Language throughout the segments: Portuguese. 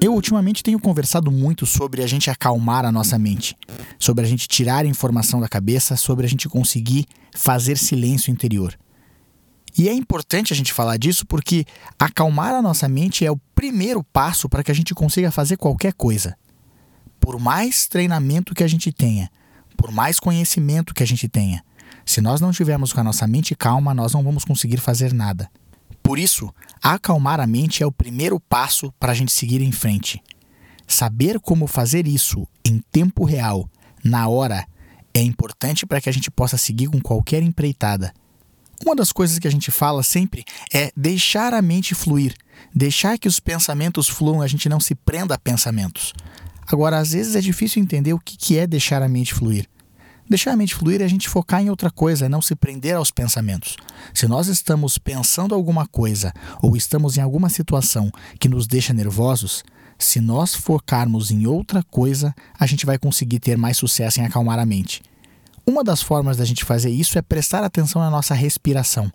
Eu ultimamente tenho conversado muito sobre a gente acalmar a nossa mente, sobre a gente tirar a informação da cabeça, sobre a gente conseguir fazer silêncio interior. E é importante a gente falar disso porque acalmar a nossa mente é o primeiro passo para que a gente consiga fazer qualquer coisa. Por mais treinamento que a gente tenha, por mais conhecimento que a gente tenha, se nós não tivermos com a nossa mente calma, nós não vamos conseguir fazer nada. Por isso, acalmar a mente é o primeiro passo para a gente seguir em frente. Saber como fazer isso em tempo real, na hora, é importante para que a gente possa seguir com qualquer empreitada. Uma das coisas que a gente fala sempre é deixar a mente fluir, deixar que os pensamentos fluam, a gente não se prenda a pensamentos. Agora, às vezes é difícil entender o que é deixar a mente fluir. Deixar a mente fluir é a gente focar em outra coisa, é não se prender aos pensamentos. Se nós estamos pensando alguma coisa ou estamos em alguma situação que nos deixa nervosos, se nós focarmos em outra coisa, a gente vai conseguir ter mais sucesso em acalmar a mente. Uma das formas da gente fazer isso é prestar atenção na nossa respiração.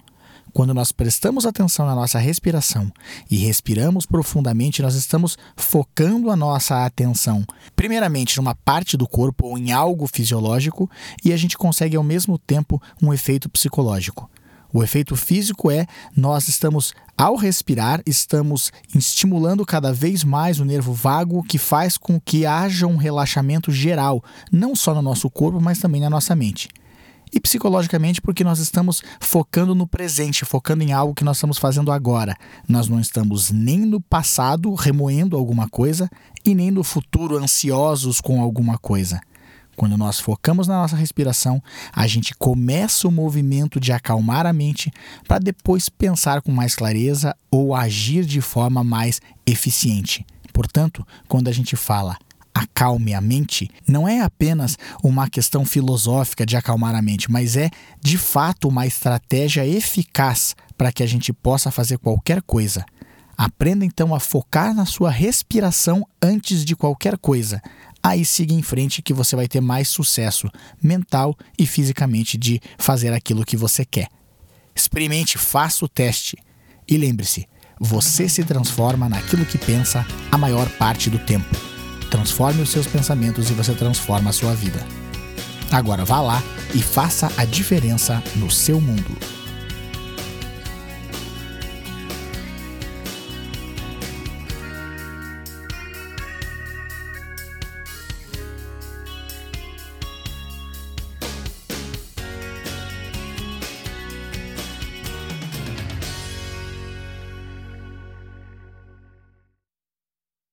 Quando nós prestamos atenção na nossa respiração e respiramos profundamente, nós estamos focando a nossa atenção, primeiramente, numa parte do corpo ou em algo fisiológico, e a gente consegue ao mesmo tempo um efeito psicológico. O efeito físico é nós estamos, ao respirar, estamos estimulando cada vez mais o nervo vago, que faz com que haja um relaxamento geral, não só no nosso corpo, mas também na nossa mente e psicologicamente porque nós estamos focando no presente, focando em algo que nós estamos fazendo agora. Nós não estamos nem no passado remoendo alguma coisa e nem no futuro ansiosos com alguma coisa. Quando nós focamos na nossa respiração, a gente começa o movimento de acalmar a mente para depois pensar com mais clareza ou agir de forma mais eficiente. Portanto, quando a gente fala acalme a mente não é apenas uma questão filosófica de acalmar a mente, mas é de fato uma estratégia eficaz para que a gente possa fazer qualquer coisa. Aprenda então a focar na sua respiração antes de qualquer coisa. Aí siga em frente que você vai ter mais sucesso mental e fisicamente de fazer aquilo que você quer. Experimente, faça o teste e lembre-se: você se transforma naquilo que pensa a maior parte do tempo. Transforme os seus pensamentos e você transforma a sua vida. Agora vá lá e faça a diferença no seu mundo.